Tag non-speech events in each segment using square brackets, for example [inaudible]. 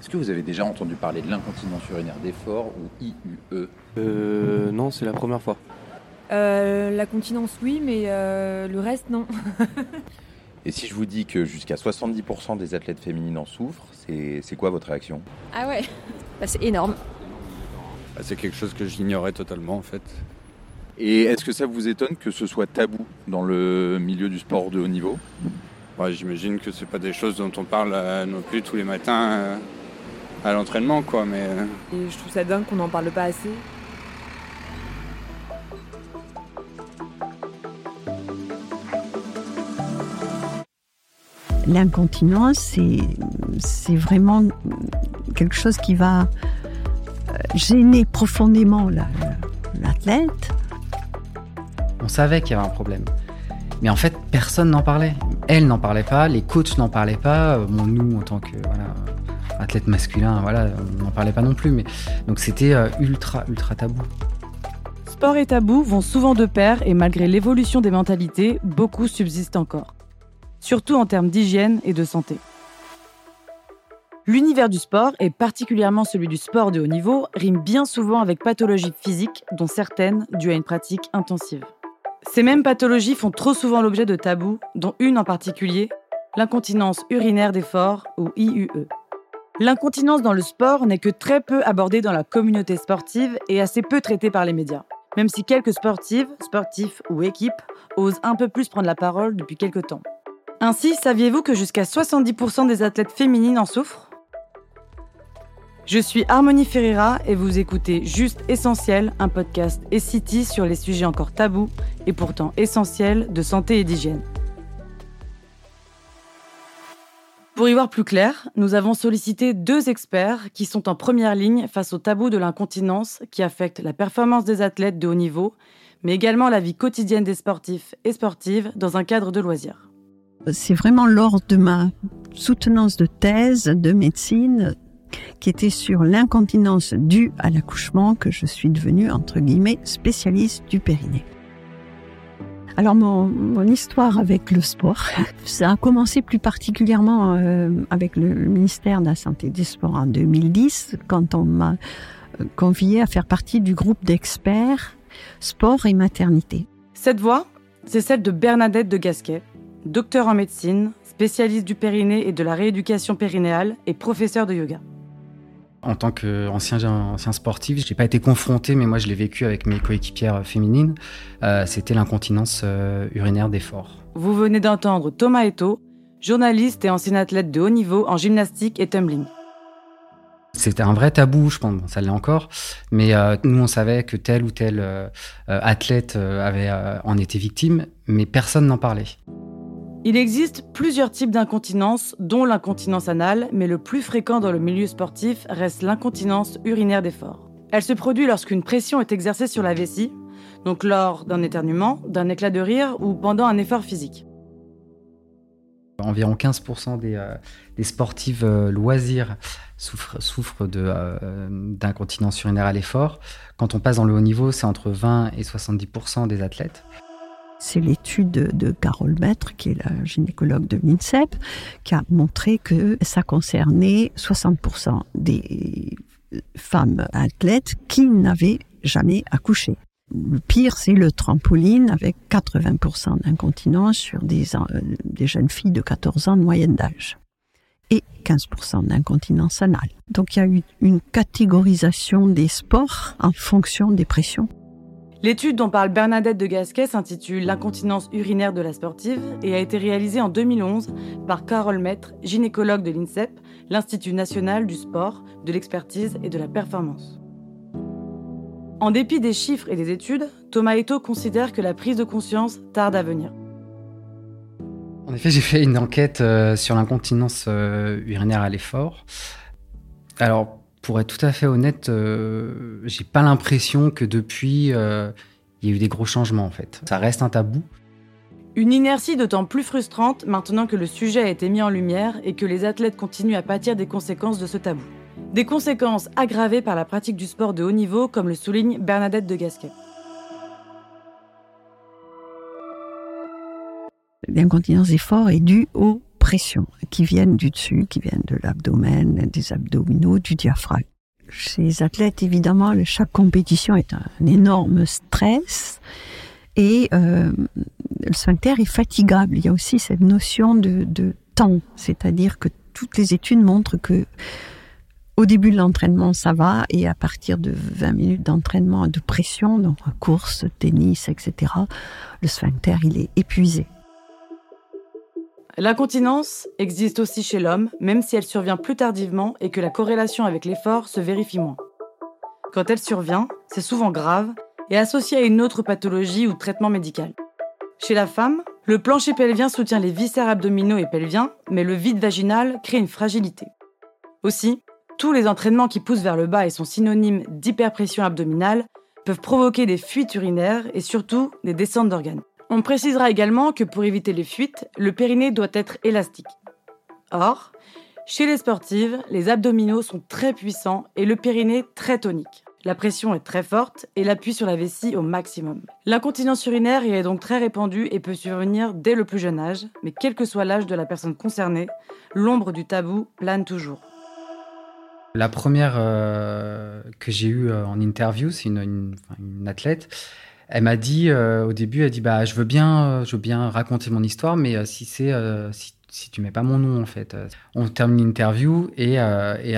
Est-ce que vous avez déjà entendu parler de l'incontinence urinaire d'effort ou IUE Euh, non, c'est la première fois. Euh, la continence, oui, mais euh, le reste, non. [laughs] Et si je vous dis que jusqu'à 70% des athlètes féminines en souffrent, c'est quoi votre réaction? Ah ouais Bah, C'est énorme. Bah, c'est quelque chose que j'ignorais totalement en fait. Et est-ce que ça vous étonne que ce soit tabou dans le milieu du sport de haut niveau? Ouais, J'imagine que c'est pas des choses dont on parle euh, non plus tous les matins euh, à l'entraînement quoi, mais euh, Et je trouve ça dingue qu'on n'en parle pas assez. L'incontinence, c'est, c'est vraiment quelque chose qui va euh, gêner profondément la- l'athlète. On savait qu'il y avait un problème. Mais en fait, personne n'en parlait. Elle n'en parlait pas, les coachs n'en parlaient pas. euh, Bon, nous, en tant que voilà, athlète masculin, voilà, on n'en parlait pas non plus. Mais donc c'était euh, ultra, ultra tabou. Sport et tabou vont souvent de pair et malgré l'évolution des mentalités, beaucoup subsistent encore. Surtout en termes d'hygiène et de santé. L'univers du sport, et particulièrement celui du sport de haut niveau, rime bien souvent avec pathologies physiques, dont certaines dues à une pratique intensive. Ces mêmes pathologies font trop souvent l'objet de tabous, dont une en particulier, l'incontinence urinaire d'effort, ou IUE. L'incontinence dans le sport n'est que très peu abordée dans la communauté sportive et assez peu traitée par les médias. Même si quelques sportives, sportifs ou équipes osent un peu plus prendre la parole depuis quelques temps. Ainsi, saviez-vous que jusqu'à 70% des athlètes féminines en souffrent? Je suis Harmonie Ferreira et vous écoutez Juste Essentiel, un podcast et city sur les sujets encore tabous et pourtant essentiels de santé et d'hygiène. Pour y voir plus clair, nous avons sollicité deux experts qui sont en première ligne face au tabou de l'incontinence qui affecte la performance des athlètes de haut niveau, mais également la vie quotidienne des sportifs et sportives dans un cadre de loisirs. C'est vraiment lors de ma soutenance de thèse de médecine qui était sur l'incontinence due à l'accouchement que je suis devenue, entre guillemets, spécialiste du périnée. Alors mon, histoire avec le sport, ça a commencé plus particulièrement euh, avec le ministère de la Santé et des Sports en 2010, quand on m'a euh, convié à faire partie du groupe d'experts sport et maternité. Cette voix, c'est celle de Bernadette de Gasquet, docteur en médecine, spécialiste du périnée et de la rééducation périnéale et professeur de yoga. En tant qu'ancien ancien sportif, j'ai pas été confronté, mais moi je l'ai vécu avec mes coéquipières féminines. Euh, C'était l'incontinence euh, urinaire d'effort. Vous venez d'entendre Thomas Eto, journaliste et ancien athlète de haut niveau en gymnastique et tumbling. C'était un vrai tabou, je pense, bon, ça l'est encore, mais euh, nous on savait que tel ou tel athlète avait, en était victime, mais personne n'en parlait. Il existe plusieurs types d'incontinence, dont l'incontinence anale, mais le plus fréquent dans le milieu sportif reste l'incontinence urinaire d'effort. Elle se produit lorsqu'une pression est exercée sur la vessie, donc lors d'un éternuement, d'un éclat de rire ou pendant un effort physique. Environ 15% des, euh, des sportives euh, loisirs souffrent, euh, d'incontinence urinaire à l'effort. Quand on passe dans le haut niveau, c'est entre 20 et 70% des athlètes. C'est l'étude de, de Carole Maître, qui est la gynécologue de l'INSEP, qui a montré que ça concernait 60% des femmes athlètes qui n'avaient jamais accouché. Le pire, c'est le trampoline avec 80% d'incontinence sur des, euh, des jeunes filles de 14 ans de moyenne d'âge et 15% d'incontinence anale. Donc il y a eu une catégorisation des sports en fonction des pressions. L'étude dont parle Bernadette de Gasquet s'intitule L'incontinence urinaire de la sportive et a été réalisée en 2011 par Carole Maître, gynécologue de l'INSEP, l'Institut national du sport, de l'expertise et de la performance. En dépit des chiffres et des études, Thomas Eto considère que la prise de conscience tarde à venir. En effet, j'ai fait une enquête euh, sur l'incontinence euh, urinaire à l'effort. Alors, pour être tout à fait honnête, euh, j'ai pas l'impression que depuis, euh, il y a eu des gros changements en fait. Ça reste un tabou. Une inertie d'autant plus frustrante maintenant que le sujet a été mis en lumière et que les athlètes continuent à pâtir des conséquences de ce tabou. Des conséquences aggravées par la pratique du sport de haut niveau, comme le souligne Bernadette de Gasquet. L'incontinence d'effort est due au pression qui viennent du dessus, qui viennent de l'abdomen, des abdominaux, du diaphragme. Chez les athlètes, évidemment, chaque compétition est un énorme stress et euh, le sphincter est fatigable. Il y a aussi cette notion de, de temps, c'est-à-dire que toutes les études montrent que au début de l'entraînement, ça va, et à partir de 20 minutes d'entraînement de pression, donc course, tennis, etc., le sphincter, il est épuisé. L'incontinence existe aussi chez l'homme, même si elle survient plus tardivement et que la corrélation avec l'effort se vérifie moins. Quand elle survient, c'est souvent grave et associé à une autre pathologie ou traitement médical. Chez la femme, le plancher pelvien soutient les viscères abdominaux et pelviens, mais le vide vaginal crée une fragilité. Aussi, tous les entraînements qui poussent vers le bas et sont synonymes d'hyperpression abdominale peuvent provoquer des fuites urinaires et surtout des descentes d'organes. On précisera également que pour éviter les fuites, le périnée doit être élastique. Or, chez les sportives, les abdominaux sont très puissants et le périnée très tonique. La pression est très forte et l'appui sur la vessie au maximum. L'incontinence urinaire est donc très répandue et peut survenir dès le plus jeune âge, mais quel que soit l'âge de la personne concernée, l'ombre du tabou plane toujours. La première euh, que j'ai eue euh, en interview, c'est une, athlète. Elle m'a dit euh, au début, elle dit bah je veux bien, je veux bien raconter mon histoire, mais si c'est si, tu mets pas mon nom en fait. On termine l'interview et, et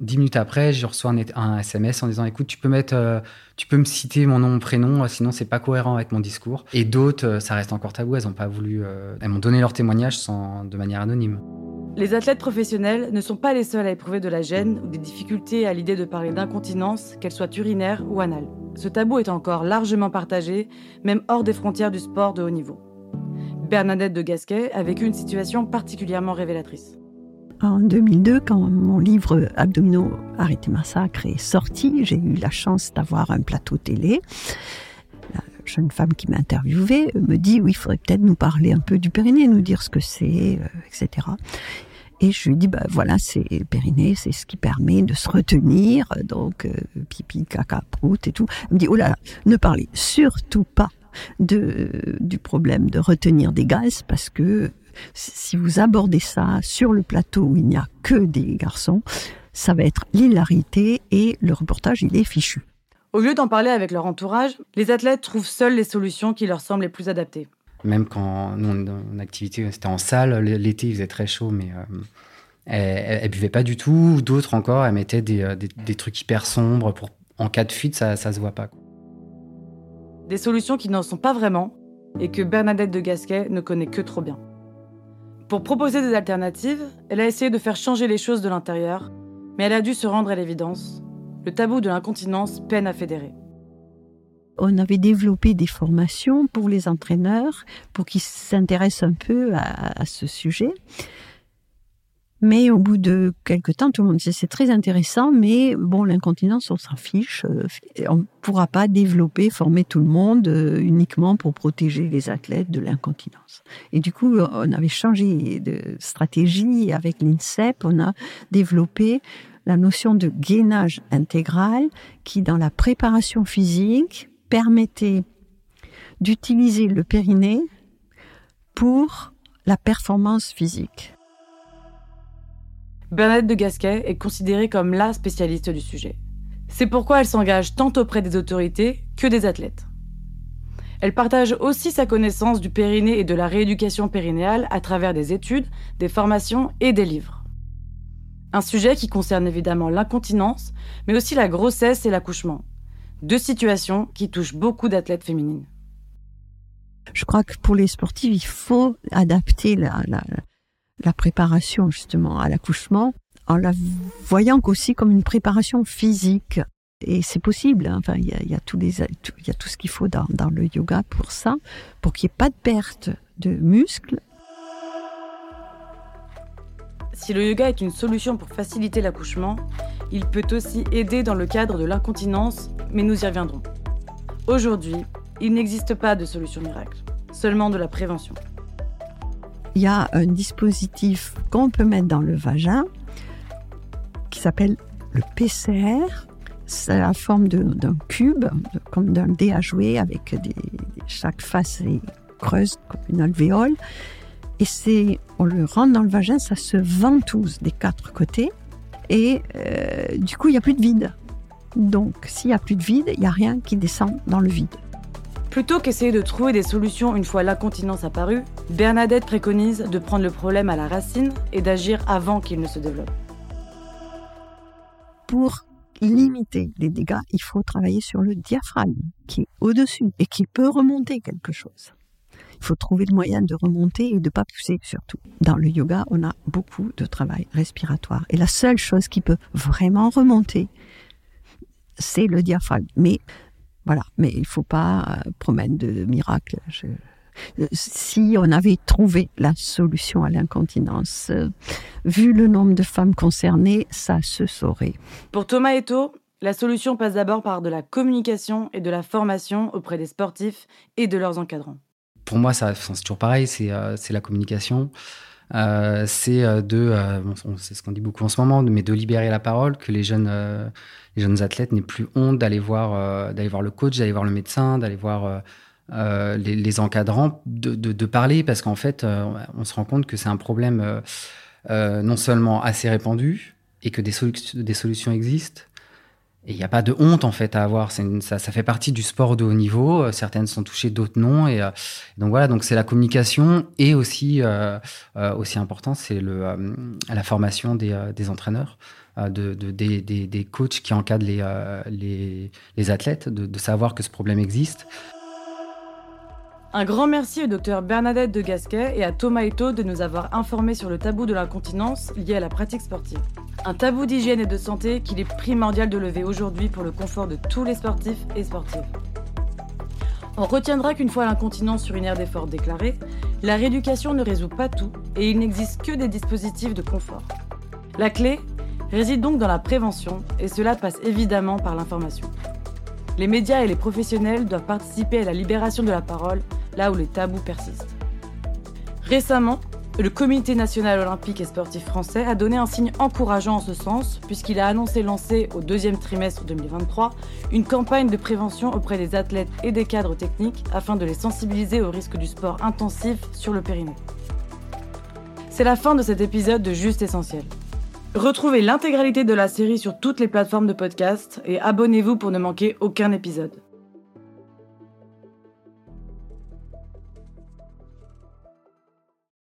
dix minutes après, je reçois un, un, SMS en disant écoute tu peux mettre, tu peux me citer mon nom, mon prénom, sinon c'est pas cohérent avec mon discours. Et d'autres, ça reste encore tabou, elles ont pas voulu, elles m'ont donné leur témoignage sans, de manière anonyme. Les athlètes professionnels ne sont pas les seuls à éprouver de la gêne ou des difficultés à l'idée de parler d'incontinence, qu'elle soit urinaire ou anale. Ce tabou est encore largement partagé, même hors des frontières du sport de haut niveau. Bernadette de Gasquet a vécu une situation particulièrement révélatrice. En 2002, quand mon livre Abdominaux Arrêtez Massacre est sorti, j'ai eu la chance d'avoir un plateau télé. La jeune femme qui m'a interviewée me dit oui, il faudrait peut-être nous parler un peu du périnée, nous dire ce que c'est, euh, etc. Et je lui dis, bah voilà, c'est périnée, c'est ce qui permet de se retenir, donc euh, pipi, caca, prout et tout. Elle me dit, oh là là, ne parlez surtout pas de, du problème de retenir des gaz, parce que si vous abordez ça sur le plateau où il n'y a que des garçons, ça va être l'hilarité et le reportage, il est fichu. Au lieu d'en parler avec leur entourage, les athlètes trouvent seuls les solutions qui leur semblent les plus adaptées. Même quand nous, en activité, c'était en salle, l'été, il faisait très chaud, mais euh, elle, buvait pas du tout. D'autres encore, elle mettait euh, des, trucs hyper sombres pour, en cas de fuite, ça, ça se voit pas. Des solutions qui n'en sont pas vraiment et que Bernadette de Gasquet ne connaît que trop bien. Pour proposer des alternatives, elle a essayé de faire changer les choses de l'intérieur, mais elle a dû se rendre à l'évidence. Le tabou de l'incontinence peine à fédérer on avait développé des formations pour les entraîneurs pour qu'ils s'intéressent un peu à, ce sujet. Mais au bout de quelques temps, tout le monde disait c'est très intéressant, mais bon, l'incontinence, on s'en fiche. Euh, on ne pourra pas développer, former tout le monde euh, uniquement pour protéger les athlètes de l'incontinence. Et du coup, on avait changé de stratégie avec l'INSEP. On a développé la notion de gainage intégral qui, dans la préparation physique, permettait d'utiliser le périnée pour la performance physique. Bernadette de Gasquet est considérée comme la spécialiste du sujet. C'est pourquoi elle s'engage tant auprès des autorités que des athlètes. Elle partage aussi sa connaissance du périnée et de la rééducation périnéale à travers des études, des formations et des livres. Un sujet qui concerne évidemment l'incontinence, mais aussi la grossesse et l'accouchement, deux situations qui touchent beaucoup d'athlètes féminines. Je crois que pour les sportives, il faut adapter la, la, préparation justement à l'accouchement en la voyant aussi comme une préparation physique. Et c'est possible. Hein. Enfin, il y a, y a, tout les, il y a tout ce qu'il faut dans, dans, le yoga pour ça, pour qu'il n'y ait pas de perte de muscles. Si le yoga est une solution pour faciliter l'accouchement, il peut aussi aider dans le cadre de l'incontinence, mais nous y reviendrons. Aujourd'hui, il n'existe pas de solution miracle, seulement de la prévention. Il y a un dispositif qu'on peut mettre dans le vagin qui s'appelle le PCR. C'est la forme d'un cube, comme d'un dé à jouer, avec des, chaque face est creuse comme une alvéole. Et c'est, on le rentre dans le vagin, ça se ventouse des quatre côtés. Et euh, du coup, il n'y a plus de vide. Donc, s'il n'y a plus de vide, il n'y a rien qui descend dans le vide. Plutôt qu'essayer de trouver des solutions une fois l'incontinence apparue, Bernadette préconise de prendre le problème à la racine et d'agir avant qu'il ne se développe. Pour limiter les dégâts, il faut travailler sur le diaphragme qui est au-dessus et qui peut remonter quelque chose. Il faut trouver le moyen de remonter et de pas pousser surtout. Dans le yoga, on a beaucoup de travail respiratoire. Et la seule chose qui peut vraiment remonter, c'est le diaphragme. Mais voilà, mais il faut pas euh, promettre de miracles. Euh, si on avait trouvé la solution à l'incontinence, euh, vu le nombre de femmes concernées, ça se saurait. Pour Thomas Eto, la solution passe d'abord par de la communication et de la formation auprès des sportifs et de leurs encadrants pour moi, c'est toujours pareil, c'est euh, la communication. Euh, c'est euh, de, c'est ce qu'on dit beaucoup en ce moment, mais de libérer la parole, que les jeunes, les jeunes athlètes n'aient plus honte d'aller voir, d'aller voir le coach, d'aller voir le médecin, d'aller voir les, encadrants, de, de, parler, parce qu'en fait, on se rend compte que c'est un problème non seulement assez répandu et que des solutions existent, et il n'y a pas de honte en fait à avoir. Ça, fait partie du sport de haut niveau. Euh, certaines sont touchées, d'autres non. Et euh, donc voilà, donc c'est la communication et aussi euh, aussi important, c'est la formation des, des entraîneurs, de des, des, des, coachs qui encadrent les les, les athlètes, de, de, savoir que ce problème existe. Un grand merci au docteur Bernadette de Gasquet et à Thomas Eto de nous avoir informés sur le tabou de l'incontinence lié à la pratique sportive. Un tabou d'hygiène et de santé qu'il est primordial de lever aujourd'hui pour le confort de tous les sportifs et sportives. On retiendra qu'une fois l'incontinence urinaire d'effort déclarée, la rééducation ne résout pas tout et il n'existe que des dispositifs de confort. La clé réside donc dans la prévention et cela passe évidemment par l'information. Les médias et les professionnels doivent participer à la libération de la parole là où les tabous persistent. Récemment, le Comité national olympique et sportif français a donné un signe encourageant en ce sens, puisqu'il a annoncé lancer au deuxième trimestre 2023 une campagne de prévention auprès des athlètes et des cadres techniques afin de les sensibiliser au risque du sport intensif sur le périmètre. C'est la fin de cet épisode de Juste Essentiel. Retrouvez l'intégralité de la série sur toutes les plateformes de podcast et abonnez-vous pour ne manquer aucun épisode.